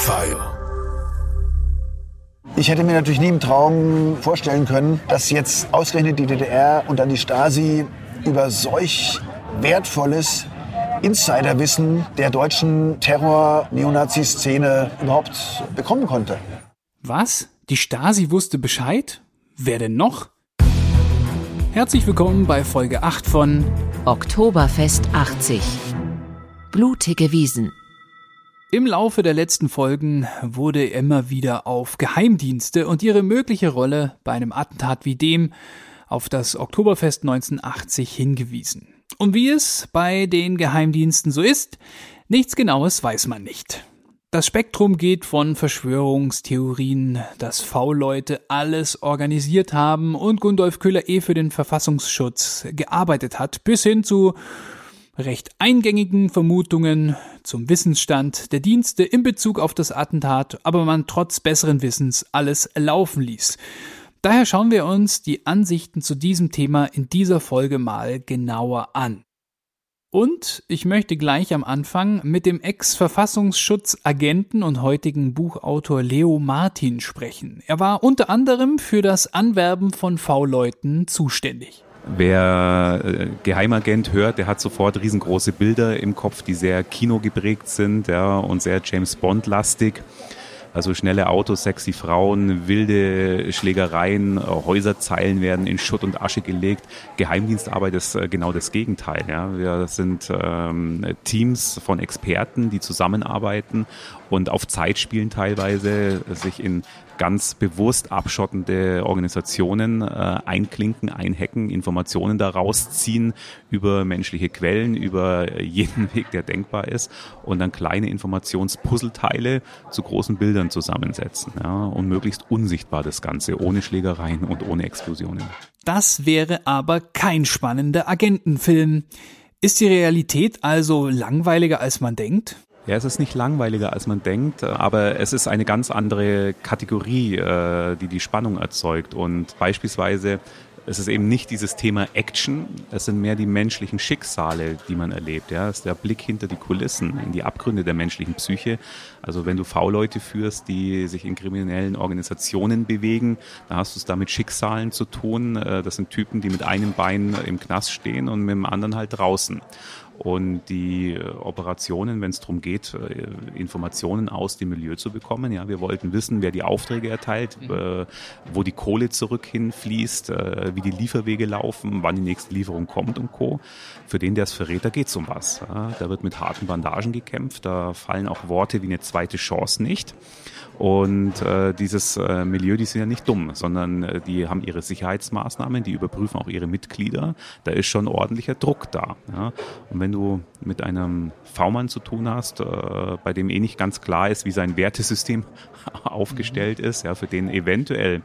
Fire. Ich hätte mir natürlich nie im Traum vorstellen können, dass jetzt ausgerechnet die DDR und dann die Stasi über solch wertvolles Insiderwissen der deutschen Terror-Neonazi-Szene überhaupt bekommen konnte. Was? Die Stasi wusste Bescheid? Wer denn noch? Herzlich willkommen bei Folge 8 von Oktoberfest 80. Blutige Wiesen. Im Laufe der letzten Folgen wurde immer wieder auf Geheimdienste und ihre mögliche Rolle bei einem Attentat wie dem auf das Oktoberfest 1980 hingewiesen. Und wie es bei den Geheimdiensten so ist, nichts Genaues weiß man nicht. Das Spektrum geht von Verschwörungstheorien, dass V-Leute alles organisiert haben und Gundolf Köhler eh für den Verfassungsschutz gearbeitet hat, bis hin zu recht eingängigen Vermutungen zum Wissensstand der Dienste in Bezug auf das Attentat, aber man trotz besseren Wissens alles laufen ließ. Daher schauen wir uns die Ansichten zu diesem Thema in dieser Folge mal genauer an. Und ich möchte gleich am Anfang mit dem Ex-Verfassungsschutzagenten und heutigen Buchautor Leo Martin sprechen. Er war unter anderem für das Anwerben von V-Leuten zuständig. Wer äh, Geheimagent hört, der hat sofort riesengroße Bilder im Kopf, die sehr kinogeprägt sind ja, und sehr James Bond-lastig. Also schnelle Autos, sexy Frauen, wilde Schlägereien, äh, Häuserzeilen werden in Schutt und Asche gelegt. Geheimdienstarbeit ist äh, genau das Gegenteil. Ja. Wir sind ähm, Teams von Experten, die zusammenarbeiten und auf Zeit spielen teilweise, sich in ganz bewusst abschottende Organisationen äh, einklinken, einhacken, Informationen daraus ziehen über menschliche Quellen, über jeden Weg, der denkbar ist und dann kleine Informationspuzzleteile zu großen Bildern zusammensetzen ja, und möglichst unsichtbar das Ganze, ohne Schlägereien und ohne Explosionen. Das wäre aber kein spannender Agentenfilm. Ist die Realität also langweiliger als man denkt? Ja, es ist nicht langweiliger, als man denkt, aber es ist eine ganz andere Kategorie, äh, die die Spannung erzeugt. Und beispielsweise es ist eben nicht dieses Thema Action, es sind mehr die menschlichen Schicksale, die man erlebt. Ja, es ist der Blick hinter die Kulissen, in die Abgründe der menschlichen Psyche. Also wenn du V-Leute führst, die sich in kriminellen Organisationen bewegen, dann hast du es da mit Schicksalen zu tun. Äh, das sind Typen, die mit einem Bein im Knast stehen und mit dem anderen halt draußen. Und die äh, Operationen, wenn es darum geht, äh, Informationen aus dem Milieu zu bekommen. Ja, wir wollten wissen, wer die Aufträge erteilt, mhm. äh, wo die Kohle zurück hinfließt, wie die Lieferwege laufen, wann die nächste Lieferung kommt und Co. Für den, der es verrät, da geht's um was. Da wird mit harten Bandagen gekämpft, da fallen auch Worte wie eine zweite Chance nicht. Und äh, dieses äh, Milieu, die sind ja nicht dumm, sondern äh, die haben ihre Sicherheitsmaßnahmen, die überprüfen auch ihre Mitglieder. Da ist schon ordentlicher Druck da. Ja? Und wenn du mit einem V-Mann zu tun hast, äh, bei dem eh nicht ganz klar ist, wie sein Wertesystem aufgestellt mhm. ist, ja, für den eventuell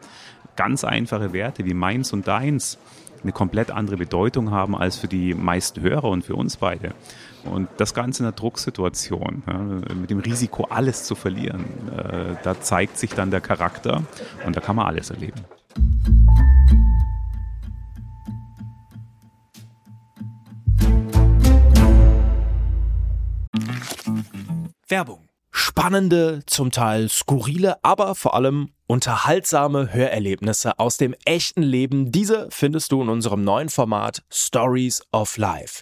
ganz einfache Werte wie meins und deins eine komplett andere Bedeutung haben als für die meisten Hörer und für uns beide. Und das Ganze in einer Drucksituation, mit dem Risiko, alles zu verlieren, äh, da zeigt sich dann der Charakter und da kann man alles erleben. Werbung. Spannende, zum Teil skurrile, aber vor allem unterhaltsame Hörerlebnisse aus dem echten Leben. Diese findest du in unserem neuen Format Stories of Life.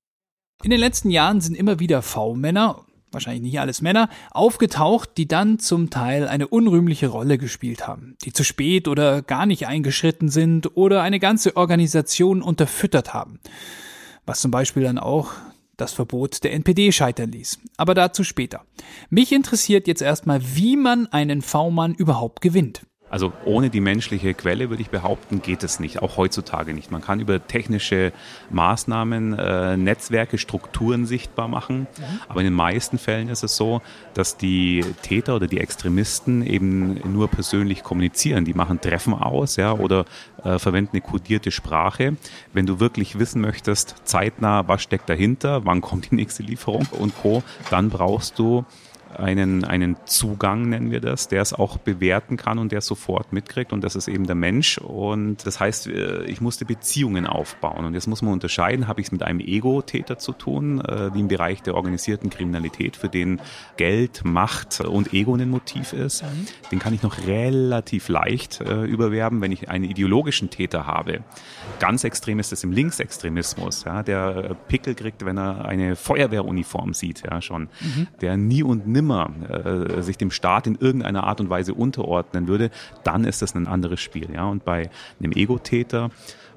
In den letzten Jahren sind immer wieder V-Männer, wahrscheinlich nicht alles Männer, aufgetaucht, die dann zum Teil eine unrühmliche Rolle gespielt haben, die zu spät oder gar nicht eingeschritten sind oder eine ganze Organisation unterfüttert haben. Was zum Beispiel dann auch das Verbot der NPD scheitern ließ. Aber dazu später. Mich interessiert jetzt erstmal, wie man einen V-Mann überhaupt gewinnt. Also ohne die menschliche Quelle, würde ich behaupten, geht es nicht, auch heutzutage nicht. Man kann über technische Maßnahmen äh, Netzwerke, Strukturen sichtbar machen, mhm. aber in den meisten Fällen ist es so, dass die Täter oder die Extremisten eben nur persönlich kommunizieren. Die machen Treffen aus ja, oder äh, verwenden eine kodierte Sprache. Wenn du wirklich wissen möchtest, zeitnah, was steckt dahinter, wann kommt die nächste Lieferung und Co., dann brauchst du einen, einen Zugang, nennen wir das, der es auch bewerten kann und der sofort mitkriegt. Und das ist eben der Mensch. Und das heißt, äh, ich musste Beziehungen aufbauen. Und jetzt muss man unterscheiden, habe ich es mit einem Ego-Täter zu tun, äh, wie im Bereich der organisierten Kriminalität, für den Geld, Macht und Ego ein Motiv ist. Mhm. Den kann ich noch relativ leicht äh, überwerben, wenn ich einen ideologischen Täter habe. Ganz extrem ist es im Linksextremismus, ja, der Pickel kriegt, wenn er eine Feuerwehruniform sieht, ja schon, mhm. der nie und nimmer nimmer äh, sich dem Staat in irgendeiner Art und Weise unterordnen würde, dann ist das ein anderes Spiel. Ja? Und bei einem Ego-Täter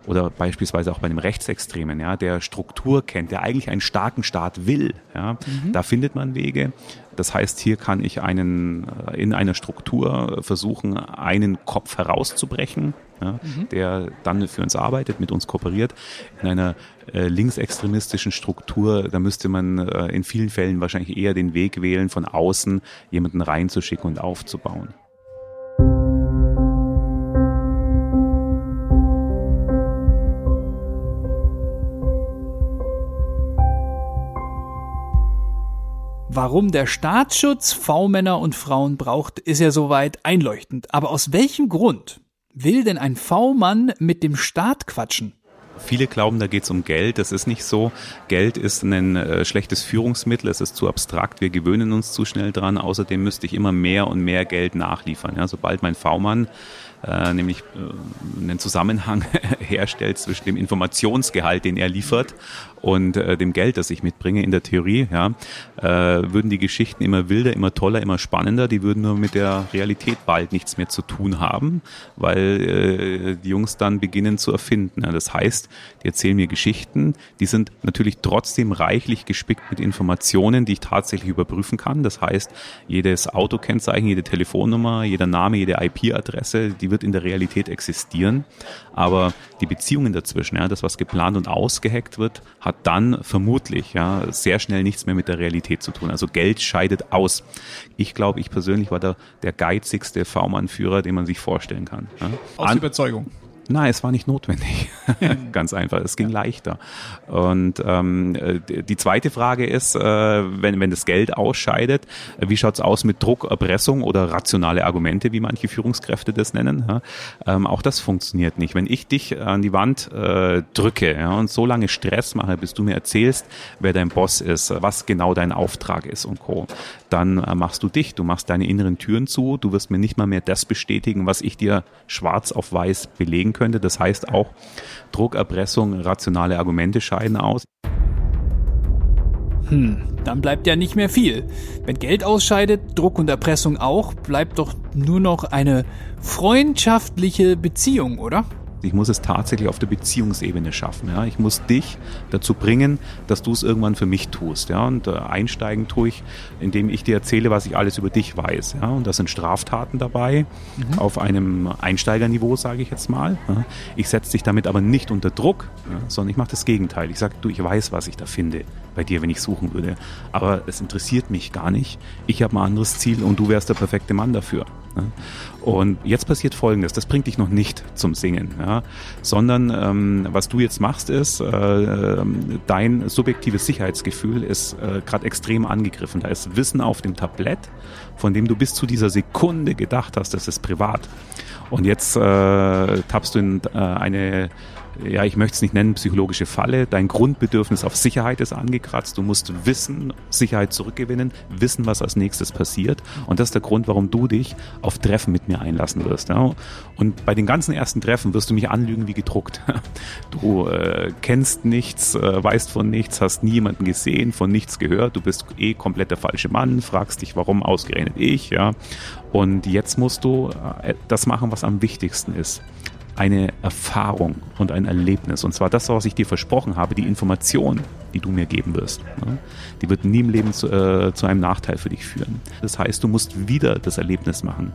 oder beispielsweise auch bei einem Rechtsextremen, ja, der Struktur kennt, der eigentlich einen starken Staat will, ja, mhm. da findet man Wege. Das heißt, hier kann ich einen äh, in einer Struktur versuchen, einen Kopf herauszubrechen, ja, mhm. der dann für uns arbeitet, mit uns kooperiert. In einer äh, linksextremistischen Struktur, da müsste man äh, in vielen Fällen wahrscheinlich eher den Weg wählen, von außen jemanden reinzuschicken und aufzubauen. Warum der Staatsschutz V-Männer und Frauen braucht, ist ja soweit einleuchtend. Aber aus welchem Grund will denn ein V-Mann mit dem Staat quatschen? Viele glauben, da geht es um Geld. Das ist nicht so. Geld ist ein äh, schlechtes Führungsmittel. Es ist zu abstrakt. Wir gewöhnen uns zu schnell dran. Außerdem müsste ich immer mehr und mehr Geld nachliefern. Ja, sobald mein V-Mann äh, nämlich äh, einen Zusammenhang herstellt zwischen dem Informationsgehalt, den er liefert, und äh, dem Geld, das ich mitbringe in der Theorie, ja, äh, würden die Geschichten immer wilder, immer toller, immer spannender. Die würden nur mit der Realität bald nichts mehr zu tun haben, weil äh, die Jungs dann beginnen zu erfinden. Ja. Das heißt, die erzählen mir Geschichten, die sind natürlich trotzdem reichlich gespickt mit Informationen, die ich tatsächlich überprüfen kann. Das heißt, jedes Autokennzeichen, jede Telefonnummer, jeder Name, jede IP-Adresse, die wird in der Realität existieren. Aber die Beziehungen dazwischen, ja, das, was geplant und ausgeheckt wird, hat dann vermutlich ja, sehr schnell nichts mehr mit der Realität zu tun. Also Geld scheidet aus. Ich glaube, ich persönlich war der, der geizigste V-Mann-Führer, den man sich vorstellen kann. Ja. Aus An Überzeugung. Nein, es war nicht notwendig. Ganz einfach, es ging leichter. Und ähm, die zweite Frage ist, äh, wenn, wenn das Geld ausscheidet, wie schaut's aus mit Druck, Erpressung oder rationale Argumente, wie manche Führungskräfte das nennen? Ja? Ähm, auch das funktioniert nicht. Wenn ich dich an die Wand äh, drücke ja, und so lange Stress mache, bis du mir erzählst, wer dein Boss ist, was genau dein Auftrag ist und Co., dann äh, machst du dich, du machst deine inneren Türen zu, du wirst mir nicht mal mehr das bestätigen, was ich dir schwarz auf weiß belegen könnte. Das heißt auch Druckerpressung, rationale Argumente scheiden aus. Hm, dann bleibt ja nicht mehr viel. Wenn Geld ausscheidet, Druck und Erpressung auch, bleibt doch nur noch eine freundschaftliche Beziehung, oder? Ich muss es tatsächlich auf der Beziehungsebene schaffen. Ja. Ich muss dich dazu bringen, dass du es irgendwann für mich tust. Ja. Und äh, einsteigen tue ich, indem ich dir erzähle, was ich alles über dich weiß. Ja. Und da sind Straftaten dabei, mhm. auf einem Einsteigerniveau, sage ich jetzt mal. Ja. Ich setze dich damit aber nicht unter Druck, ja, sondern ich mache das Gegenteil. Ich sage, du, ich weiß, was ich da finde bei dir, wenn ich suchen würde. Aber es interessiert mich gar nicht. Ich habe ein anderes Ziel und du wärst der perfekte Mann dafür. Ne? Und jetzt passiert Folgendes, das bringt dich noch nicht zum Singen, ja, sondern ähm, was du jetzt machst ist, äh, ähm, dein subjektives Sicherheitsgefühl ist äh, gerade extrem angegriffen. Da ist Wissen auf dem Tablett, von dem du bis zu dieser Sekunde gedacht hast, das ist privat. Und jetzt äh, tappst du in äh, eine ja, ich möchte es nicht nennen, psychologische Falle. Dein Grundbedürfnis auf Sicherheit ist angekratzt. Du musst wissen, Sicherheit zurückgewinnen, wissen, was als nächstes passiert. Und das ist der Grund, warum du dich auf Treffen mit mir einlassen wirst. Ja. Und bei den ganzen ersten Treffen wirst du mich anlügen wie gedruckt. Du äh, kennst nichts, äh, weißt von nichts, hast nie jemanden gesehen, von nichts gehört. Du bist eh komplett der falsche Mann, fragst dich, warum ausgerechnet ich, ja. Und jetzt musst du äh, das machen, was am wichtigsten ist eine Erfahrung und ein Erlebnis. Und zwar das, was ich dir versprochen habe, die Information, die du mir geben wirst. Die wird nie im Leben zu, äh, zu einem Nachteil für dich führen. Das heißt, du musst wieder das Erlebnis machen.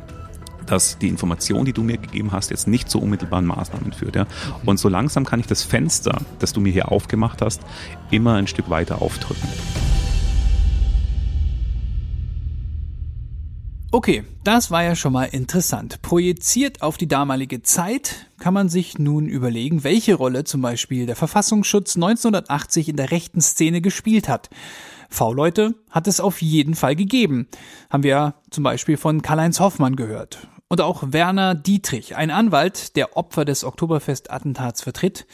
dass die Information, die du mir gegeben hast, jetzt nicht zu unmittelbaren Maßnahmen führt. Ja? Und so langsam kann ich das Fenster, das du mir hier aufgemacht hast, immer ein Stück weiter aufdrücken. Okay, das war ja schon mal interessant. Projiziert auf die damalige Zeit kann man sich nun überlegen, welche Rolle zum Beispiel der Verfassungsschutz 1980 in der rechten Szene gespielt hat. V-Leute hat es auf jeden Fall gegeben. Haben wir ja zum Beispiel von Karl-Heinz Hoffmann gehört. Und auch Werner Dietrich, ein Anwalt, der Opfer des Oktoberfest-Attentats vertritt,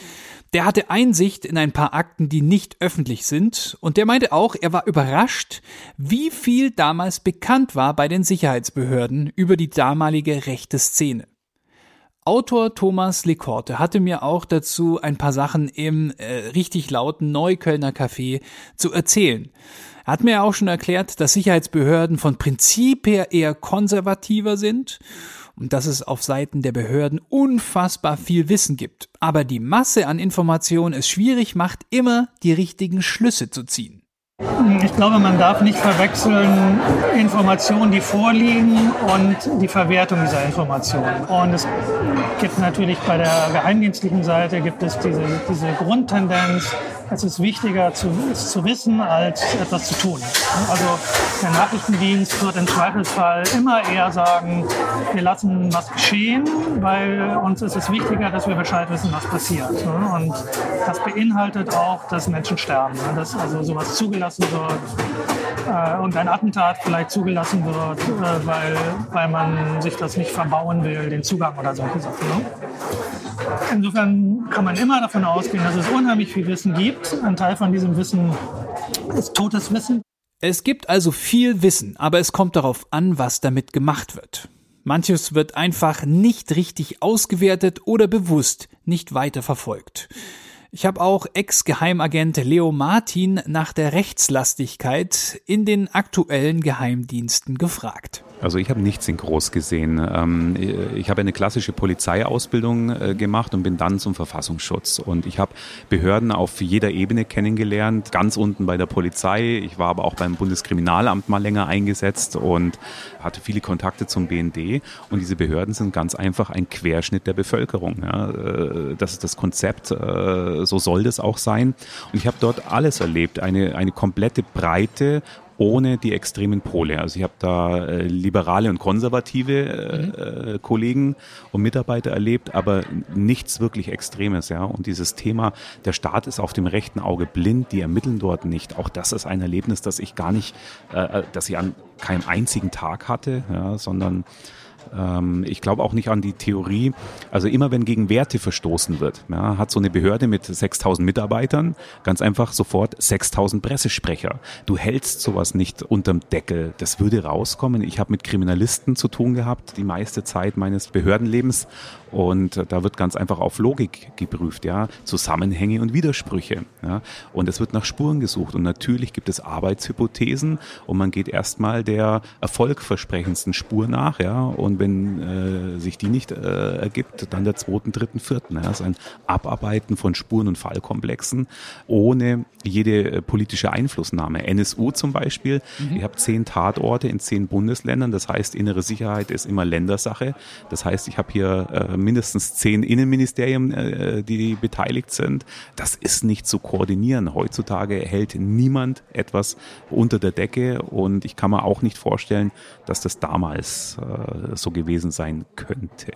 der hatte Einsicht in ein paar Akten, die nicht öffentlich sind, und der meinte auch, er war überrascht, wie viel damals bekannt war bei den Sicherheitsbehörden über die damalige rechte Szene. Autor Thomas Lekorte hatte mir auch dazu ein paar Sachen im äh, richtig lauten Neuköllner Café zu erzählen. Er hat mir auch schon erklärt, dass Sicherheitsbehörden von Prinzip her eher konservativer sind und dass es auf Seiten der Behörden unfassbar viel Wissen gibt, aber die Masse an Informationen es schwierig macht, immer die richtigen Schlüsse zu ziehen. Ich glaube, man darf nicht verwechseln Informationen, die vorliegen und die Verwertung dieser Informationen. Und es gibt natürlich bei der geheimdienstlichen Seite gibt es diese, diese Grundtendenz, es ist wichtiger zu, es zu wissen, als etwas zu tun. Also der Nachrichtendienst wird im Zweifelsfall immer eher sagen, wir lassen was geschehen, weil uns ist es wichtiger, dass wir Bescheid wissen, was passiert. Und das beinhaltet auch, dass Menschen sterben, dass also sowas zugelassen wird äh, und ein Attentat vielleicht zugelassen wird, äh, weil, weil man sich das nicht verbauen will, den Zugang oder solche Sachen. Insofern kann man immer davon ausgehen, dass es unheimlich viel Wissen gibt. Ein Teil von diesem Wissen ist totes Wissen. Es gibt also viel Wissen, aber es kommt darauf an, was damit gemacht wird. Manches wird einfach nicht richtig ausgewertet oder bewusst nicht weiter verfolgt. Ich habe auch Ex-Geheimagent Leo Martin nach der Rechtslastigkeit in den aktuellen Geheimdiensten gefragt. Also ich habe nichts in groß gesehen. Ähm, ich habe eine klassische Polizeiausbildung äh, gemacht und bin dann zum Verfassungsschutz. Und ich habe Behörden auf jeder Ebene kennengelernt, ganz unten bei der Polizei. Ich war aber auch beim Bundeskriminalamt mal länger eingesetzt und hatte viele Kontakte zum BND. Und diese Behörden sind ganz einfach ein Querschnitt der Bevölkerung. Äh, das ist das Konzept, äh, so soll das auch sein. Und ich habe dort alles erlebt, eine, eine komplette Breite ohne die extremen Pole. Also ich habe da äh, liberale und konservative äh, mhm. Kollegen und Mitarbeiter erlebt, aber nichts wirklich Extremes. Ja. Und dieses Thema, der Staat ist auf dem rechten Auge blind, die ermitteln dort nicht. Auch das ist ein Erlebnis, das ich gar nicht, äh, äh das ich an keinem einzigen Tag hatte, ja, sondern ich glaube auch nicht an die Theorie, also immer wenn gegen Werte verstoßen wird, ja, hat so eine Behörde mit 6000 Mitarbeitern ganz einfach sofort 6000 Pressesprecher. Du hältst sowas nicht unterm Deckel. Das würde rauskommen. Ich habe mit Kriminalisten zu tun gehabt, die meiste Zeit meines Behördenlebens und da wird ganz einfach auf Logik geprüft, ja, Zusammenhänge und Widersprüche. Ja. Und es wird nach Spuren gesucht. Und natürlich gibt es Arbeitshypothesen und man geht erstmal der erfolgversprechendsten Spur nach, ja. Und wenn äh, sich die nicht äh, ergibt, dann der zweiten, dritten, vierten. Ja. Das ist ein Abarbeiten von Spuren und Fallkomplexen ohne jede äh, politische Einflussnahme. NSU zum Beispiel, mhm. ihr habt zehn Tatorte in zehn Bundesländern, das heißt, innere Sicherheit ist immer Ländersache. Das heißt, ich habe hier äh, mindestens zehn Innenministerien, äh, die beteiligt sind. Das ist nicht zu koordinieren. Heutzutage hält niemand etwas unter der Decke und ich kann mir auch nicht vorstellen, dass das damals äh, so gewesen sein könnte.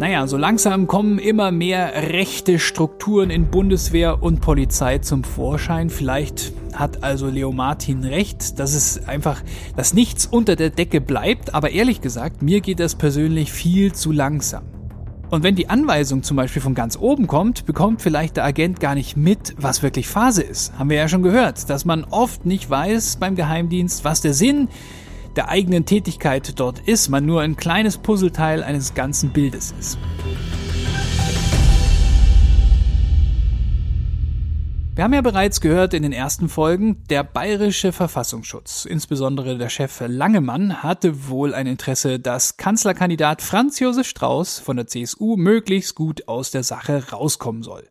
Naja, so langsam kommen immer mehr rechte Strukturen in Bundeswehr und Polizei zum Vorschein. Vielleicht hat also Leo Martin recht, dass es einfach, dass nichts unter der Decke bleibt, aber ehrlich gesagt, mir geht das persönlich viel zu langsam. Und wenn die Anweisung zum Beispiel von ganz oben kommt, bekommt vielleicht der Agent gar nicht mit, was wirklich Phase ist. Haben wir ja schon gehört, dass man oft nicht weiß beim Geheimdienst, was der Sinn der eigenen Tätigkeit dort ist, man nur ein kleines Puzzleteil eines ganzen Bildes ist. Wir haben ja bereits gehört in den ersten Folgen, der bayerische Verfassungsschutz, insbesondere der Chef Langemann, hatte wohl ein Interesse, dass Kanzlerkandidat Franz Josef Strauß von der CSU möglichst gut aus der Sache rauskommen soll.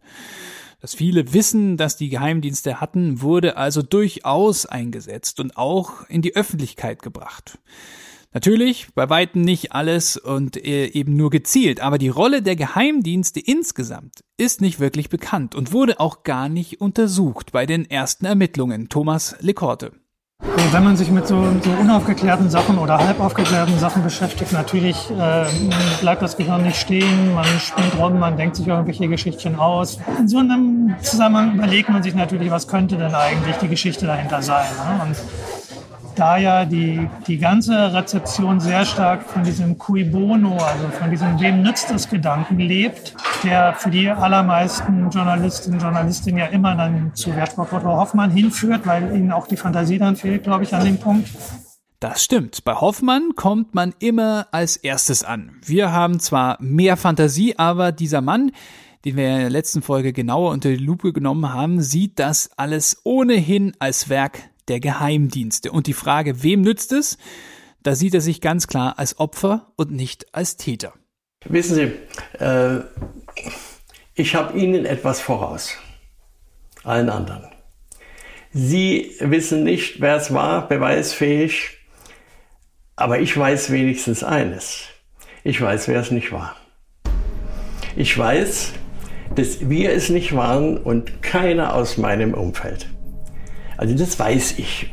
Das viele Wissen, das die Geheimdienste hatten, wurde also durchaus eingesetzt und auch in die Öffentlichkeit gebracht. Natürlich, bei weitem nicht alles und äh, eben nur gezielt, aber die Rolle der Geheimdienste insgesamt ist nicht wirklich bekannt und wurde auch gar nicht untersucht bei den ersten Ermittlungen. Thomas Lekorte. Wenn man sich mit so, so unaufgeklärten Sachen oder halb aufgeklärten Sachen beschäftigt, natürlich äh, bleibt das Gehirn nicht stehen, man spinnt rum, man denkt sich irgendwelche Geschichtchen aus. In so einem Zusammenhang überlegt man sich natürlich, was könnte denn eigentlich die Geschichte dahinter sein. Ne? Und da ja die, die ganze Rezeption sehr stark von diesem Cui Bono, also von diesem Wem nützt es Gedanken lebt, der für die allermeisten Journalistinnen und Journalistinnen ja immer dann zu Wertsportautor Hoffmann hinführt, weil ihnen auch die Fantasie dann fehlt, glaube ich, an dem Punkt. Das stimmt. Bei Hoffmann kommt man immer als erstes an. Wir haben zwar mehr Fantasie, aber dieser Mann, den wir in der letzten Folge genauer unter die Lupe genommen haben, sieht das alles ohnehin als Werk der Geheimdienste. Und die Frage, wem nützt es? Da sieht er sich ganz klar als Opfer und nicht als Täter. Wissen Sie, äh, ich habe Ihnen etwas voraus, allen anderen. Sie wissen nicht, wer es war, beweisfähig, aber ich weiß wenigstens eines. Ich weiß, wer es nicht war. Ich weiß, dass wir es nicht waren und keiner aus meinem Umfeld. Also das weiß ich.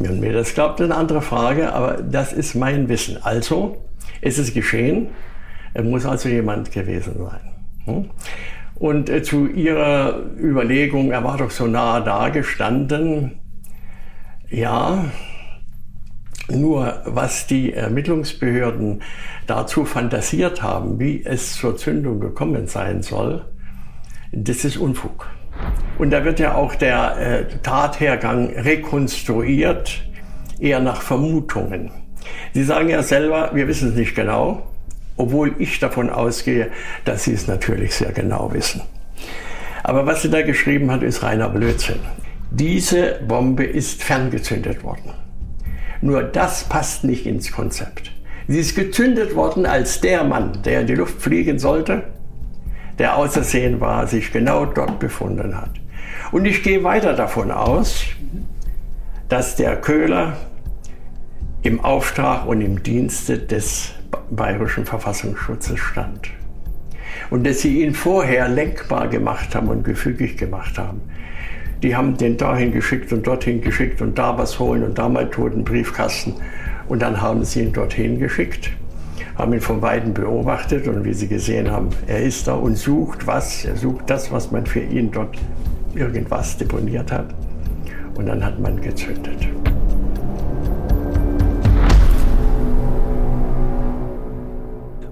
Wenn mir das glaubt, eine andere Frage, aber das ist mein Wissen. Also, ist es geschehen. Es muss also jemand gewesen sein. Hm? Und äh, zu Ihrer Überlegung, er war doch so nah da gestanden. Ja, nur was die Ermittlungsbehörden dazu fantasiert haben, wie es zur Zündung gekommen sein soll, das ist Unfug. Und da wird ja auch der äh, Tathergang rekonstruiert, eher nach Vermutungen. Sie sagen ja selber, wir wissen es nicht genau, obwohl ich davon ausgehe, dass Sie es natürlich sehr genau wissen. Aber was sie da geschrieben hat, ist reiner Blödsinn. Diese Bombe ist ferngezündet worden. Nur das passt nicht ins Konzept. Sie ist gezündet worden, als der Mann, der in die Luft fliegen sollte, der außersehen war, sich genau dort befunden hat. Und ich gehe weiter davon aus, dass der Köhler im Auftrag und im Dienste des bayerischen Verfassungsschutzes stand. Und dass sie ihn vorher lenkbar gemacht haben und gefügig gemacht haben. Die haben den dahin geschickt und dorthin geschickt und da was holen und da mal toten Briefkasten. Und dann haben sie ihn dorthin geschickt haben ihn von Weitem beobachtet und wie Sie gesehen haben, er ist da und sucht was. Er sucht das, was man für ihn dort irgendwas deponiert hat. Und dann hat man gezündet.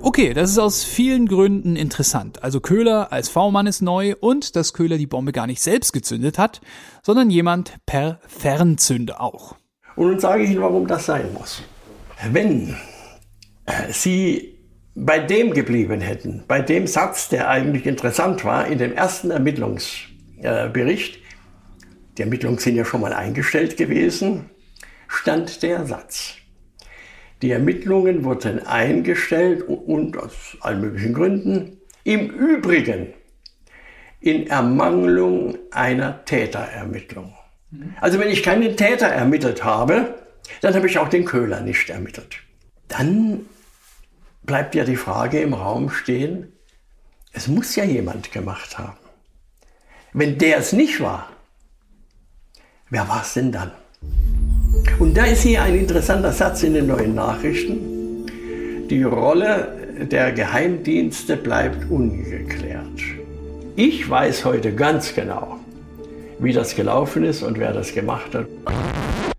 Okay, das ist aus vielen Gründen interessant. Also Köhler als V-Mann ist neu und dass Köhler die Bombe gar nicht selbst gezündet hat, sondern jemand per Fernzünder auch. Und nun sage ich Ihnen, warum das sein muss. Wenn Sie bei dem geblieben hätten, bei dem Satz, der eigentlich interessant war, in dem ersten Ermittlungsbericht, die Ermittlungen sind ja schon mal eingestellt gewesen, stand der Satz. Die Ermittlungen wurden eingestellt und aus allen möglichen Gründen. Im Übrigen in Ermangelung einer Täterermittlung. Also wenn ich keinen Täter ermittelt habe, dann habe ich auch den Köhler nicht ermittelt. Dann bleibt ja die Frage im Raum stehen, es muss ja jemand gemacht haben. Wenn der es nicht war, wer war es denn dann? Und da ist hier ein interessanter Satz in den neuen Nachrichten. Die Rolle der Geheimdienste bleibt ungeklärt. Ich weiß heute ganz genau, wie das gelaufen ist und wer das gemacht hat.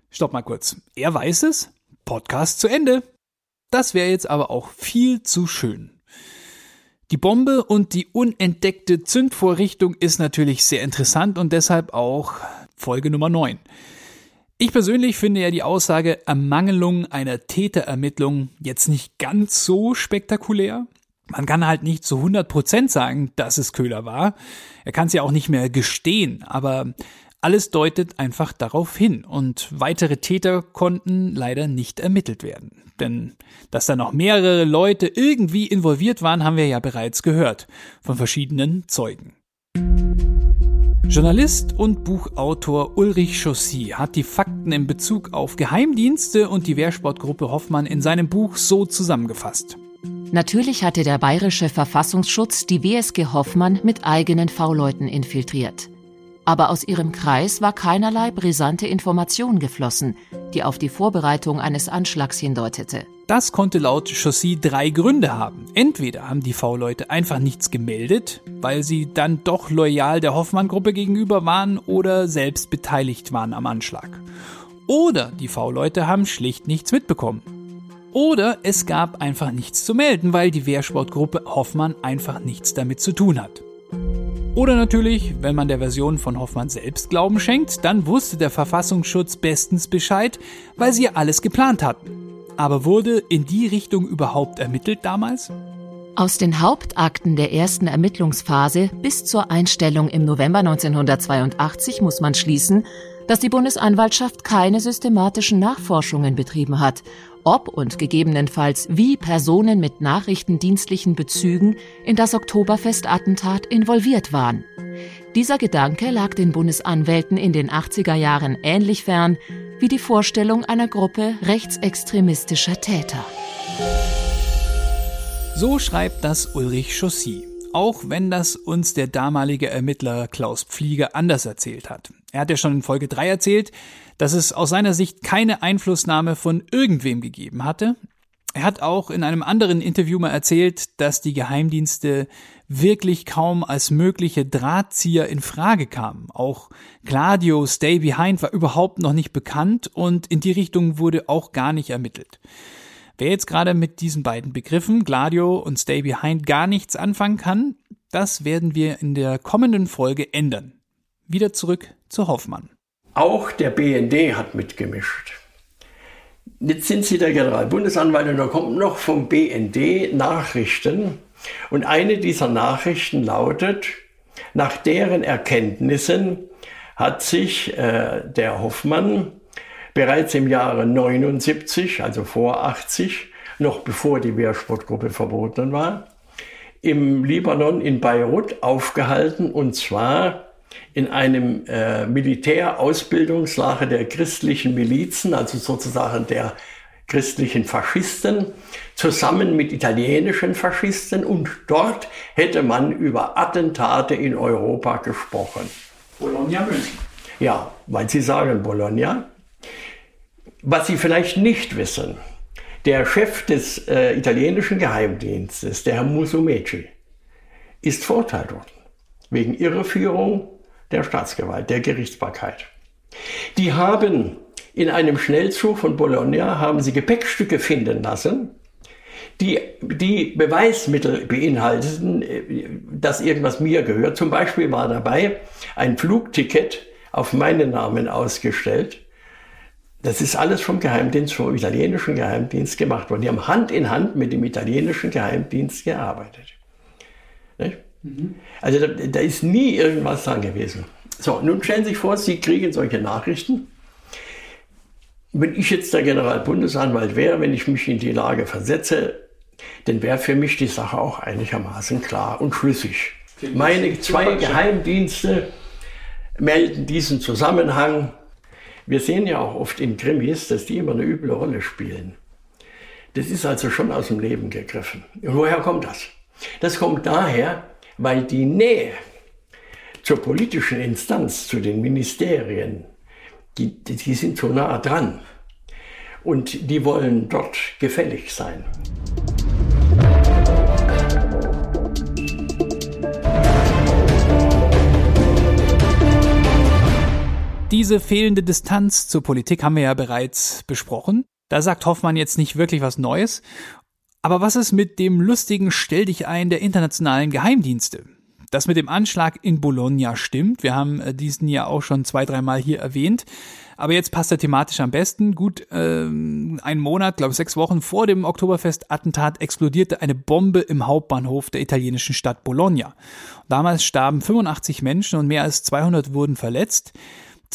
Stopp mal kurz. Er weiß es? Podcast zu Ende. Das wäre jetzt aber auch viel zu schön. Die Bombe und die unentdeckte Zündvorrichtung ist natürlich sehr interessant und deshalb auch Folge Nummer 9. Ich persönlich finde ja die Aussage Ermangelung einer Täterermittlung jetzt nicht ganz so spektakulär. Man kann halt nicht zu 100% sagen, dass es Köhler war. Er kann es ja auch nicht mehr gestehen, aber alles deutet einfach darauf hin und weitere Täter konnten leider nicht ermittelt werden. Denn dass da noch mehrere Leute irgendwie involviert waren, haben wir ja bereits gehört von verschiedenen Zeugen. Journalist und Buchautor Ulrich Chaussy hat die Fakten in Bezug auf Geheimdienste und die Wehrsportgruppe Hoffmann in seinem Buch so zusammengefasst. Natürlich hatte der bayerische Verfassungsschutz die WSG Hoffmann mit eigenen V-Leuten infiltriert. Aber aus ihrem Kreis war keinerlei brisante Information geflossen, die auf die Vorbereitung eines Anschlags hindeutete. Das konnte laut Chaussy drei Gründe haben. Entweder haben die V-Leute einfach nichts gemeldet, weil sie dann doch loyal der Hoffmann-Gruppe gegenüber waren oder selbst beteiligt waren am Anschlag. Oder die V-Leute haben schlicht nichts mitbekommen. Oder es gab einfach nichts zu melden, weil die Wehrsportgruppe Hoffmann einfach nichts damit zu tun hat. Oder natürlich, wenn man der Version von Hoffmann selbst Glauben schenkt, dann wusste der Verfassungsschutz bestens Bescheid, weil sie alles geplant hatten. Aber wurde in die Richtung überhaupt ermittelt damals? Aus den Hauptakten der ersten Ermittlungsphase bis zur Einstellung im November 1982 muss man schließen, dass die Bundesanwaltschaft keine systematischen Nachforschungen betrieben hat, ob und gegebenenfalls wie Personen mit nachrichtendienstlichen Bezügen in das Oktoberfest-Attentat involviert waren. Dieser Gedanke lag den Bundesanwälten in den 80er Jahren ähnlich fern wie die Vorstellung einer Gruppe rechtsextremistischer Täter. So schreibt das Ulrich Chaussy, auch wenn das uns der damalige Ermittler Klaus Pflieger anders erzählt hat. Er hat ja schon in Folge 3 erzählt, dass es aus seiner Sicht keine Einflussnahme von irgendwem gegeben hatte. Er hat auch in einem anderen Interview mal erzählt, dass die Geheimdienste wirklich kaum als mögliche Drahtzieher in Frage kamen. Auch Gladio Stay Behind war überhaupt noch nicht bekannt und in die Richtung wurde auch gar nicht ermittelt. Wer jetzt gerade mit diesen beiden Begriffen, Gladio und Stay Behind, gar nichts anfangen kann, das werden wir in der kommenden Folge ändern. Wieder zurück zu Hoffmann. Auch der BND hat mitgemischt. Jetzt sind Sie der Generalbundesanwalt und da kommt noch vom BND Nachrichten. Und eine dieser Nachrichten lautet, nach deren Erkenntnissen hat sich äh, der Hoffmann bereits im Jahre 79, also vor 80, noch bevor die Wehrsportgruppe verboten war, im Libanon in Beirut aufgehalten und zwar in einem äh, Militärausbildungslager der christlichen Milizen, also sozusagen der christlichen Faschisten, zusammen mit italienischen Faschisten und dort hätte man über Attentate in Europa gesprochen. Bologna München. Ja, weil Sie sagen Bologna. Was Sie vielleicht nicht wissen, der Chef des äh, italienischen Geheimdienstes, der Herr Musumeci, ist verurteilt worden wegen Irreführung der Staatsgewalt, der Gerichtsbarkeit. Die haben in einem Schnellzug von Bologna haben sie Gepäckstücke finden lassen, die, die Beweismittel beinhalteten, dass irgendwas mir gehört. Zum Beispiel war dabei ein Flugticket auf meinen Namen ausgestellt. Das ist alles vom Geheimdienst, vom italienischen Geheimdienst gemacht worden. Die haben Hand in Hand mit dem italienischen Geheimdienst gearbeitet. Nicht? Mhm. Also da, da, ist nie irgendwas dran gewesen. So, nun stellen Sie sich vor, Sie kriegen solche Nachrichten. Wenn ich jetzt der Generalbundesanwalt wäre, wenn ich mich in die Lage versetze, dann wäre für mich die Sache auch einigermaßen klar und schlüssig. Meine zwei Geheimdienste melden diesen Zusammenhang. Wir sehen ja auch oft in Krimis, dass die immer eine üble Rolle spielen. Das ist also schon aus dem Leben gegriffen. Und woher kommt das? Das kommt daher, weil die Nähe zur politischen Instanz, zu den Ministerien, die, die sind so nah dran und die wollen dort gefällig sein. Diese fehlende Distanz zur Politik haben wir ja bereits besprochen. Da sagt Hoffmann jetzt nicht wirklich was Neues aber was ist mit dem lustigen Stell dich ein der internationalen Geheimdienste? Das mit dem Anschlag in Bologna stimmt. Wir haben äh, diesen ja auch schon zwei, dreimal hier erwähnt. Aber jetzt passt er thematisch am besten. Gut, ähm, einen Monat, glaube ich, sechs Wochen vor dem Oktoberfest-Attentat explodierte eine Bombe im Hauptbahnhof der italienischen Stadt Bologna. Damals starben 85 Menschen und mehr als 200 wurden verletzt.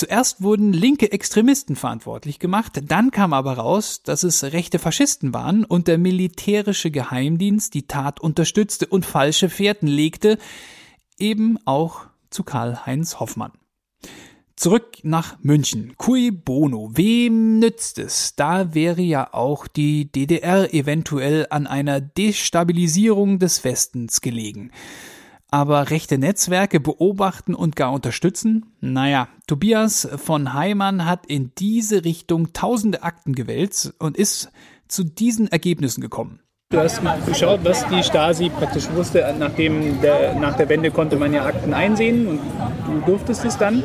Zuerst wurden linke Extremisten verantwortlich gemacht, dann kam aber raus, dass es rechte Faschisten waren und der militärische Geheimdienst die Tat unterstützte und falsche Fährten legte, eben auch zu Karl-Heinz Hoffmann. Zurück nach München. Cui bono. Wem nützt es? Da wäre ja auch die DDR eventuell an einer Destabilisierung des Westens gelegen. Aber rechte Netzwerke beobachten und gar unterstützen? Naja, Tobias von Heimann hat in diese Richtung tausende Akten gewälzt und ist zu diesen Ergebnissen gekommen. Du hast mal geschaut, was die Stasi praktisch wusste. Nachdem der, nach der Wende konnte man ja Akten einsehen und du durftest es dann.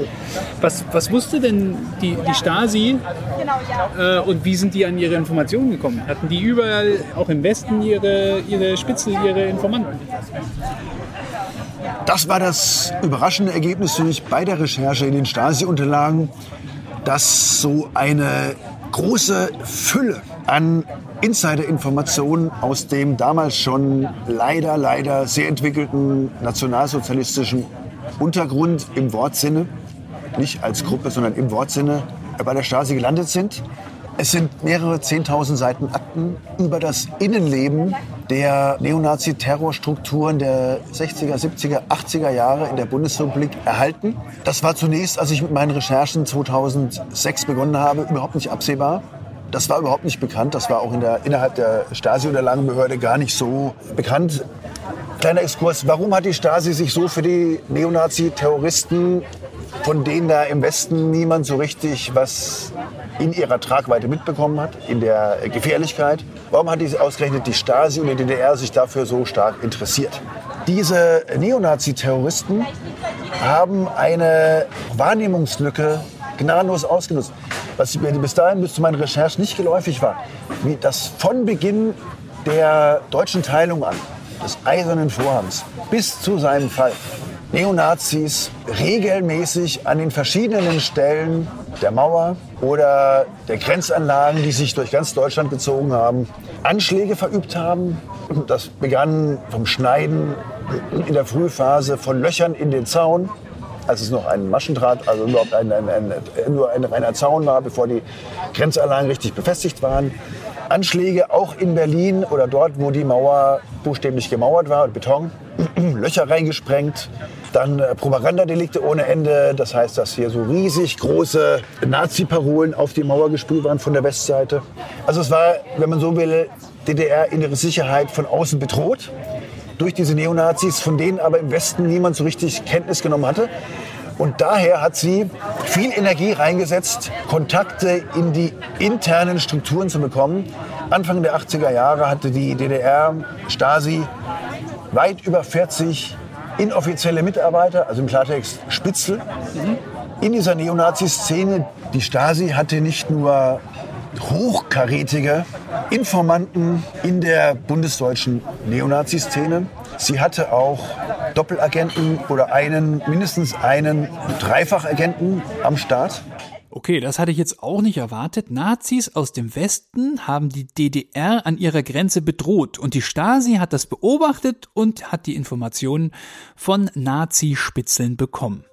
Was, was wusste denn die, die Stasi äh, und wie sind die an ihre Informationen gekommen? Hatten die überall, auch im Westen, ihre, ihre Spitzel, ihre Informanten? Das war das überraschende Ergebnis für mich bei der Recherche in den Stasi-Unterlagen, dass so eine große Fülle an Insider-Informationen aus dem damals schon leider, leider sehr entwickelten nationalsozialistischen Untergrund im Wortsinne, nicht als Gruppe, sondern im Wortsinne, bei der Stasi gelandet sind. Es sind mehrere 10.000 Seiten Akten über das Innenleben der Neonazi-Terrorstrukturen der 60er, 70er, 80er Jahre in der Bundesrepublik erhalten. Das war zunächst, als ich mit meinen Recherchen 2006 begonnen habe, überhaupt nicht absehbar. Das war überhaupt nicht bekannt. Das war auch in der, innerhalb der Stasi-Unterlagenbehörde gar nicht so bekannt. Kleiner Exkurs. Warum hat die Stasi sich so für die Neonazi-Terroristen, von denen da im Westen niemand so richtig was in ihrer Tragweite mitbekommen hat, in der Gefährlichkeit, warum hat die ausgerechnet die Stasi und die DDR sich dafür so stark interessiert? Diese Neonazi-Terroristen haben eine Wahrnehmungslücke gnadenlos ausgenutzt. Was bis dahin, bis zu meinen Recherchen nicht geläufig war, wie das von Beginn der deutschen Teilung an, des Eisernen Vorhangs, bis zu seinem Fall, Neonazis regelmäßig an den verschiedenen Stellen der Mauer oder der Grenzanlagen, die sich durch ganz Deutschland gezogen haben, Anschläge verübt haben. Das begann vom Schneiden in der Frühphase von Löchern in den Zaun, als es noch ein Maschendraht, also überhaupt ein, ein, ein, nur ein reiner Zaun war, bevor die Grenzanlagen richtig befestigt waren. Anschläge auch in Berlin oder dort, wo die Mauer buchstäblich gemauert war, Beton, Löcher reingesprengt. Dann äh, Propagandadelikte ohne Ende. Das heißt, dass hier so riesig große Nazi-Parolen auf die Mauer gespült waren von der Westseite. Also es war, wenn man so will, DDR-innere Sicherheit von außen bedroht durch diese Neonazis, von denen aber im Westen niemand so richtig Kenntnis genommen hatte. Und daher hat sie viel Energie reingesetzt, Kontakte in die internen Strukturen zu bekommen. Anfang der 80er Jahre hatte die DDR, Stasi, weit über 40 inoffizielle Mitarbeiter, also im Klartext Spitzel, in dieser Neonazi-Szene. Die Stasi hatte nicht nur hochkarätige Informanten in der bundesdeutschen Neonazi-Szene, sie hatte auch Doppelagenten oder einen, mindestens einen Dreifachagenten am Start. Okay, das hatte ich jetzt auch nicht erwartet. Nazis aus dem Westen haben die DDR an ihrer Grenze bedroht und die Stasi hat das beobachtet und hat die Informationen von Nazi-Spitzeln bekommen.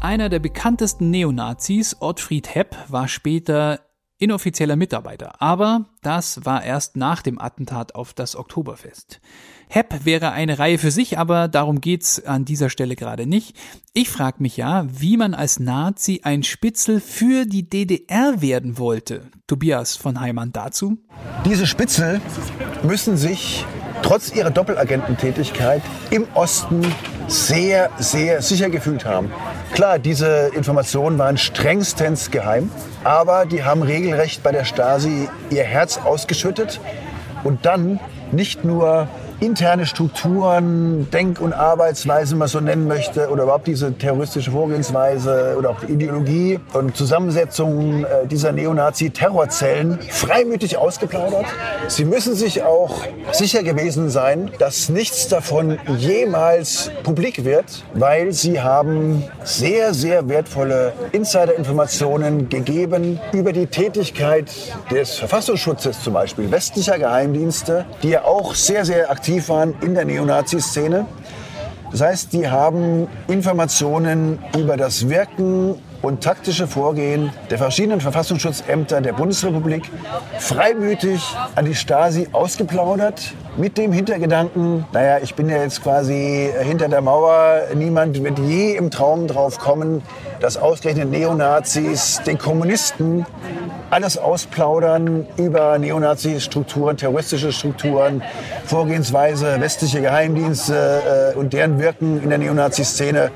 Einer der bekanntesten Neonazis, Ottfried Hepp, war später inoffizieller Mitarbeiter, aber das war erst nach dem Attentat auf das Oktoberfest. Hepp wäre eine Reihe für sich, aber darum geht's an dieser Stelle gerade nicht. Ich frage mich ja, wie man als Nazi ein Spitzel für die DDR werden wollte. Tobias von Heimann dazu? Diese Spitzel müssen sich trotz ihrer Doppelagententätigkeit im Osten sehr, sehr sicher gefühlt haben. Klar, diese Informationen waren strengstens geheim, aber die haben regelrecht bei der Stasi ihr Herz ausgeschüttet und dann nicht nur interne Strukturen, Denk- und Arbeitsweise, wenn man so nennen möchte, oder überhaupt diese terroristische Vorgehensweise oder auch die Ideologie und Zusammensetzung äh, dieser Neonazi-Terrorzellen freimütig ausgeplaudert. Sie müssen sich auch sicher gewesen sein, dass nichts davon jemals publik wird, weil sie haben sehr, sehr wertvolle Insider-Informationen gegeben über die Tätigkeit des Verfassungsschutzes zum Beispiel, westlicher Geheimdienste, die ja auch sehr, sehr aktiv aktiv waren in der Neonazi-Szene. Das heißt, die haben Informationen über das Wirken und taktische Vorgehen der verschiedenen Verfassungsschutzämter der Bundesrepublik freimütig an die Stasi ausgeplaudert. Mit dem Hintergedanken, naja, ich bin ja jetzt quasi hinter der Mauer, niemand wird je im Traum drauf kommen, dass ausgerechnet Neonazis den Kommunisten alles ausplaudern über Neonazi-Strukturen, terroristische Strukturen, Vorgehensweise, westliche Geheimdienste äh, und deren Wirken in der Neonazi-Szene.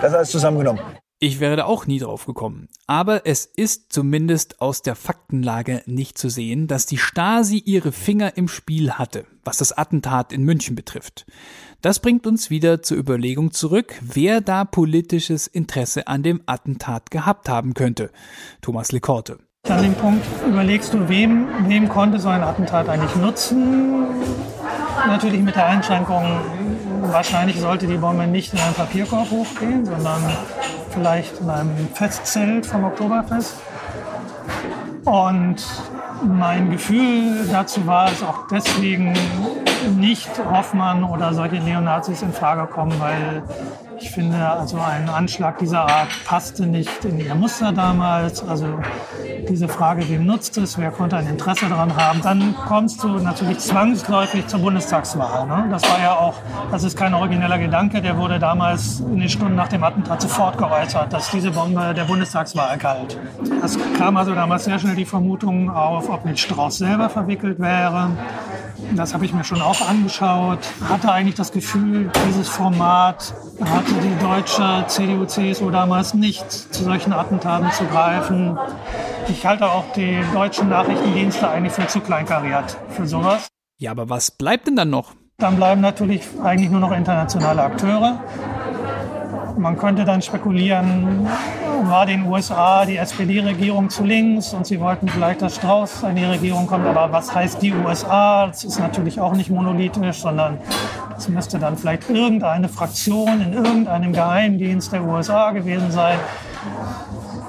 Das alles zusammengenommen. Ich wäre da auch nie drauf gekommen. Aber es ist zumindest aus der Faktenlage nicht zu sehen, dass die Stasi ihre Finger im Spiel hatte, was das Attentat in München betrifft. Das bringt uns wieder zur Überlegung zurück, wer da politisches Interesse an dem Attentat gehabt haben könnte. Thomas Lekorte. An dem Punkt überlegst du, wem, wem konnte so ein Attentat eigentlich nutzen? Natürlich mit der Einschränkung, wahrscheinlich sollte die Bombe nicht in einen Papierkorb hochgehen, sondern vielleicht in einem Festzelt vom Oktoberfest. Und mein Gefühl dazu war es auch deswegen nicht Hoffmann oder solche Neonazis in Frage kommen, weil ich finde, also ein Anschlag dieser Art passte nicht in ihr Muster damals. Also diese Frage, wem nutzt es, wer konnte ein Interesse daran haben. Dann kommst du natürlich zwangsläufig zur Bundestagswahl. Ne? Das war ja auch, das ist kein origineller Gedanke, der wurde damals in den Stunden nach dem Attentat sofort geäußert, dass diese Bombe der Bundestagswahl galt. Es kam also damals sehr schnell die Vermutung auf, ob nicht Strauß selber verwickelt wäre. Das habe ich mir schon auch angeschaut. Hatte eigentlich das Gefühl, dieses Format hatte die deutsche CDU-CSU damals nicht, zu solchen Attentaten zu greifen. Ich halte auch die deutschen Nachrichtendienste eigentlich für zu kleinkariert für sowas. Ja, aber was bleibt denn dann noch? Dann bleiben natürlich eigentlich nur noch internationale Akteure. Man könnte dann spekulieren, war den USA die SPD-Regierung zu links und sie wollten vielleicht, dass Strauß in die Regierung kommt. Aber was heißt die USA? Das ist natürlich auch nicht monolithisch, sondern es müsste dann vielleicht irgendeine Fraktion in irgendeinem Geheimdienst der USA gewesen sein.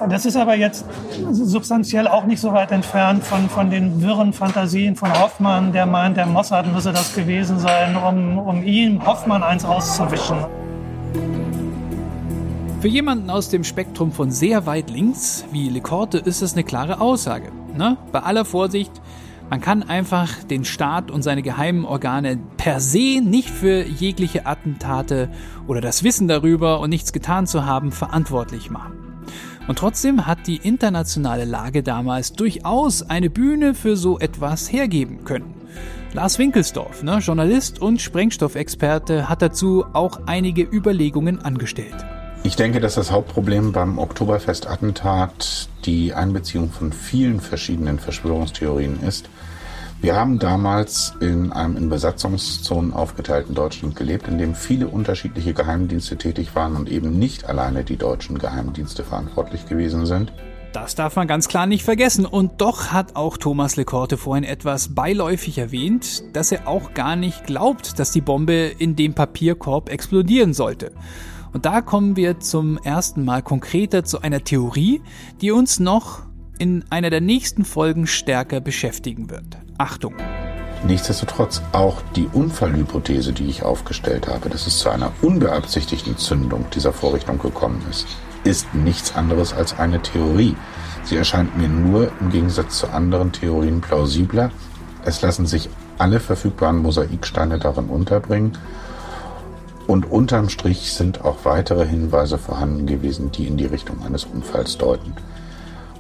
Das ist aber jetzt substanziell auch nicht so weit entfernt von, von den wirren Fantasien von Hoffmann, der meint, der Mossad müsse das gewesen sein, um, um ihm Hoffmann eins auszuwischen. Für jemanden aus dem Spektrum von sehr weit links wie Lekorte ist es eine klare Aussage. Ne? Bei aller Vorsicht, man kann einfach den Staat und seine geheimen Organe per se nicht für jegliche Attentate oder das Wissen darüber und nichts getan zu haben verantwortlich machen. Und trotzdem hat die internationale Lage damals durchaus eine Bühne für so etwas hergeben können. Lars Winkelsdorf, ne, Journalist und Sprengstoffexperte, hat dazu auch einige Überlegungen angestellt. Ich denke, dass das Hauptproblem beim Oktoberfest-Attentat die Einbeziehung von vielen verschiedenen Verschwörungstheorien ist. Wir haben damals in einem in Besatzungszonen aufgeteilten Deutschland gelebt, in dem viele unterschiedliche Geheimdienste tätig waren und eben nicht alleine die deutschen Geheimdienste verantwortlich gewesen sind. Das darf man ganz klar nicht vergessen. Und doch hat auch Thomas Lecorte vorhin etwas beiläufig erwähnt, dass er auch gar nicht glaubt, dass die Bombe in dem Papierkorb explodieren sollte. Und da kommen wir zum ersten Mal konkreter zu einer Theorie, die uns noch in einer der nächsten Folgen stärker beschäftigen wird. Achtung! Nichtsdestotrotz auch die Unfallhypothese, die ich aufgestellt habe, dass es zu einer unbeabsichtigten Zündung dieser Vorrichtung gekommen ist, ist nichts anderes als eine Theorie. Sie erscheint mir nur im Gegensatz zu anderen Theorien plausibler. Es lassen sich alle verfügbaren Mosaiksteine darin unterbringen und unterm Strich sind auch weitere Hinweise vorhanden gewesen, die in die Richtung eines Unfalls deuten.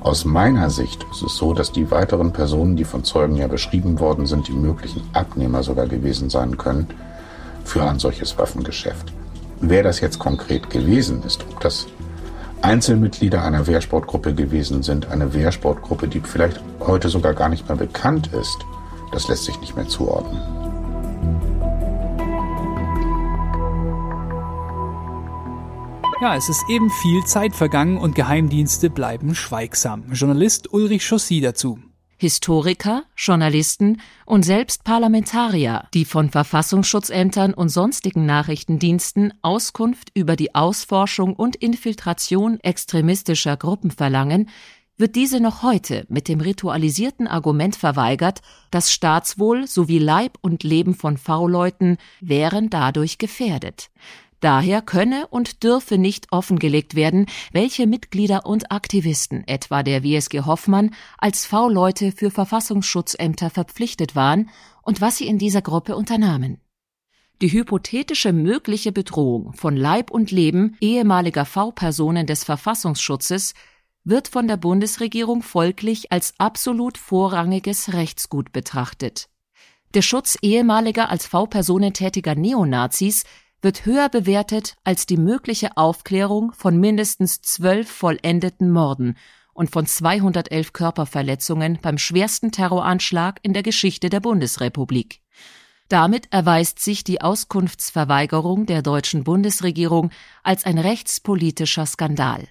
Aus meiner Sicht ist es so, dass die weiteren Personen, die von Zeugen ja beschrieben worden sind, die möglichen Abnehmer sogar gewesen sein können für ein solches Waffengeschäft. Wer das jetzt konkret gewesen ist, ob das Einzelmitglieder einer Wehrsportgruppe gewesen sind, eine Wehrsportgruppe, die vielleicht heute sogar gar nicht mehr bekannt ist, das lässt sich nicht mehr zuordnen. Ja, es ist eben viel Zeit vergangen und Geheimdienste bleiben schweigsam. Journalist Ulrich Chaussy dazu. Historiker, Journalisten und selbst Parlamentarier, die von Verfassungsschutzämtern und sonstigen Nachrichtendiensten Auskunft über die Ausforschung und Infiltration extremistischer Gruppen verlangen, wird diese noch heute mit dem ritualisierten Argument verweigert, das Staatswohl sowie Leib und Leben von V-Leuten wären dadurch gefährdet. Daher könne und dürfe nicht offengelegt werden, welche Mitglieder und Aktivisten, etwa der WSG Hoffmann, als V-Leute für Verfassungsschutzämter verpflichtet waren und was sie in dieser Gruppe unternahmen. Die hypothetische mögliche Bedrohung von Leib und Leben ehemaliger V-Personen des Verfassungsschutzes wird von der Bundesregierung folglich als absolut vorrangiges Rechtsgut betrachtet. Der Schutz ehemaliger als V-Personen tätiger Neonazis wird höher bewertet als die mögliche Aufklärung von mindestens zwölf vollendeten Morden und von 211 Körperverletzungen beim schwersten Terroranschlag in der Geschichte der Bundesrepublik. Damit erweist sich die Auskunftsverweigerung der deutschen Bundesregierung als ein rechtspolitischer Skandal.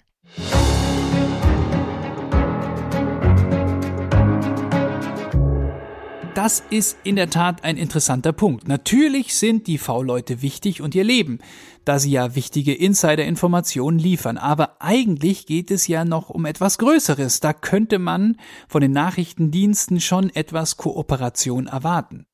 Das ist in der Tat ein interessanter Punkt. Natürlich sind die V-Leute wichtig und ihr Leben, da sie ja wichtige Insider-Informationen liefern. Aber eigentlich geht es ja noch um etwas Größeres. Da könnte man von den Nachrichtendiensten schon etwas Kooperation erwarten.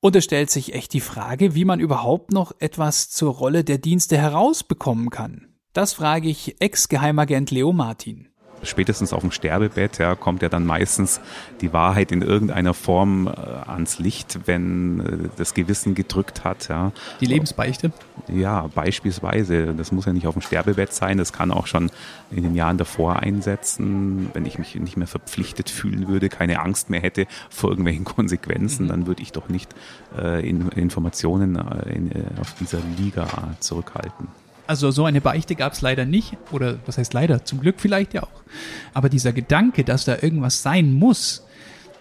Und es stellt sich echt die Frage, wie man überhaupt noch etwas zur Rolle der Dienste herausbekommen kann. Das frage ich Ex-Geheimagent Leo Martin spätestens auf dem Sterbebett ja, kommt ja dann meistens die Wahrheit in irgendeiner Form äh, ans Licht, wenn äh, das Gewissen gedrückt hat. Ja. Die Lebensbeichte? Ja, beispielsweise. Das muss ja nicht auf dem Sterbebett sein, das kann auch schon in den Jahren davor einsetzen. Wenn ich mich nicht mehr verpflichtet fühlen würde, keine Angst mehr hätte vor irgendwelchen Konsequenzen, mhm. dann würde ich doch nicht äh, in, Informationen äh, in, äh, auf dieser Liga zurückhalten. Also so eine Beichte gab es leider nicht. Oder was heißt leider? Zum Glück vielleicht ja auch. Aber dieser Gedanke, dass da irgendwas sein muss,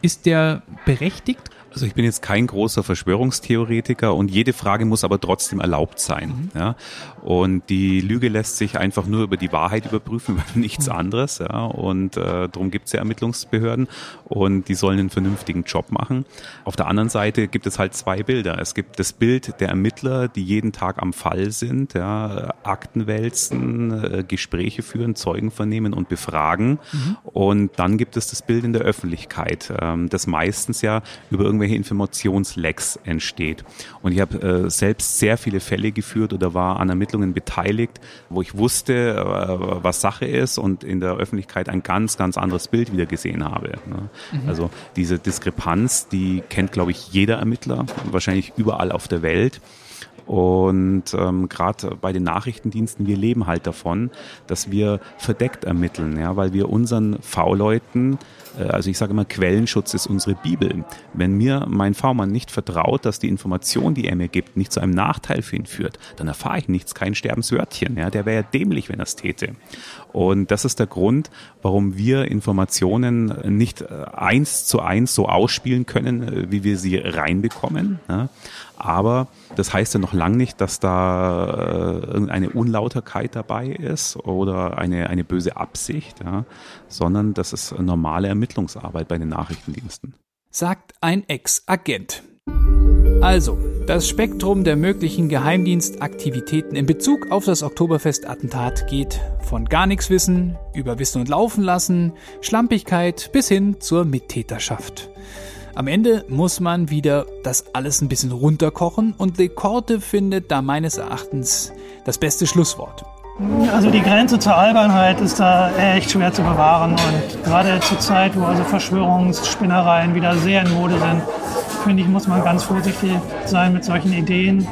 ist der berechtigt? Also ich bin jetzt kein großer Verschwörungstheoretiker und jede Frage muss aber trotzdem erlaubt sein. Mhm. Ja? Und die Lüge lässt sich einfach nur über die Wahrheit überprüfen, über nichts mhm. anderes. Ja? Und äh, darum gibt es ja Ermittlungsbehörden und die sollen einen vernünftigen Job machen. Auf der anderen Seite gibt es halt zwei Bilder. Es gibt das Bild der Ermittler, die jeden Tag am Fall sind, ja? Akten wälzen, äh, Gespräche führen, Zeugen vernehmen und befragen. Mhm. Und dann gibt es das Bild in der Öffentlichkeit, ähm, das meistens ja über irgendwelche irgendwelche Informationslecks entsteht. Und ich habe äh, selbst sehr viele Fälle geführt oder war an Ermittlungen beteiligt, wo ich wusste, äh, was Sache ist und in der Öffentlichkeit ein ganz, ganz anderes Bild wieder gesehen habe. Ne? Mhm. Also diese Diskrepanz, die kennt, glaube ich, jeder Ermittler, wahrscheinlich überall auf der Welt. Und ähm, gerade bei den Nachrichtendiensten, wir leben halt davon, dass wir verdeckt ermitteln, ja, weil wir unseren V-Leuten also ich sage immer, Quellenschutz ist unsere Bibel. Wenn mir mein V-Mann nicht vertraut, dass die Information, die er mir gibt, nicht zu einem Nachteil für ihn führt, dann erfahre ich nichts, kein Sterbenswörtchen. Ja, der wäre ja dämlich, wenn er es täte. Und das ist der Grund, warum wir Informationen nicht äh, eins zu eins so ausspielen können, äh, wie wir sie reinbekommen. Ja. Aber das heißt ja noch lange nicht, dass da äh, irgendeine Unlauterkeit dabei ist oder eine, eine böse Absicht, ja, sondern das ist normale Ermittlungsarbeit bei den Nachrichtendiensten. Sagt ein Ex-Agent. Also, das Spektrum der möglichen Geheimdienstaktivitäten in Bezug auf das Oktoberfest-Attentat geht von gar nichts wissen, über Wissen und Laufen lassen, Schlampigkeit bis hin zur Mittäterschaft. Am Ende muss man wieder das alles ein bisschen runterkochen und Lekorte findet da meines Erachtens das beste Schlusswort. Also die Grenze zur Albernheit ist da echt schwer zu bewahren und gerade zur Zeit, wo also Verschwörungsspinnereien wieder sehr in Mode sind, finde ich, muss man ganz vorsichtig sein mit solchen Ideen.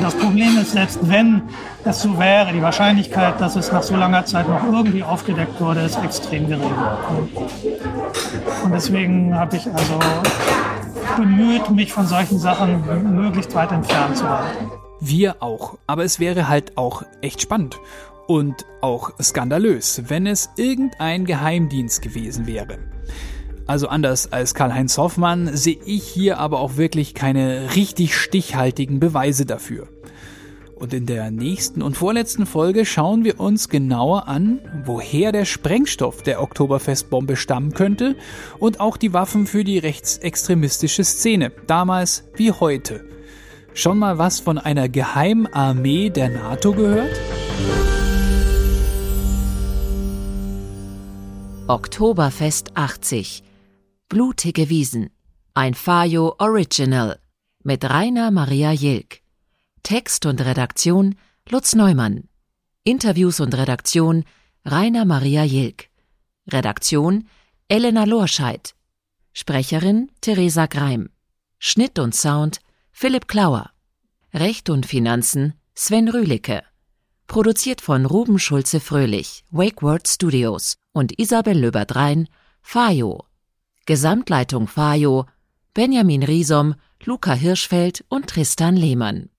Das Problem ist, selbst wenn es so wäre, die Wahrscheinlichkeit, dass es nach so langer Zeit noch irgendwie aufgedeckt wurde, ist extrem gering. Und deswegen habe ich also bemüht, mich von solchen Sachen möglichst weit entfernt zu halten. Wir auch. Aber es wäre halt auch echt spannend. Und auch skandalös, wenn es irgendein Geheimdienst gewesen wäre. Also anders als Karl-Heinz Hoffmann sehe ich hier aber auch wirklich keine richtig stichhaltigen Beweise dafür. Und in der nächsten und vorletzten Folge schauen wir uns genauer an, woher der Sprengstoff der Oktoberfestbombe stammen könnte und auch die Waffen für die rechtsextremistische Szene, damals wie heute. Schon mal was von einer Geheimarmee der NATO gehört? Oktoberfest 80 Blutige Wiesen. Ein Fajo Original mit Rainer Maria Jilk. Text und Redaktion Lutz Neumann. Interviews und Redaktion Rainer Maria Jilk. Redaktion Elena Lorscheid. Sprecherin Theresa Greim. Schnitt und Sound Philipp Klauer. Recht und Finanzen Sven Rühlicke. Produziert von Ruben Schulze Fröhlich, Wakeword Studios und Isabel Löbert-Rhein, Fajo. Gesamtleitung Fajo, Benjamin Riesom, Luca Hirschfeld und Tristan Lehmann.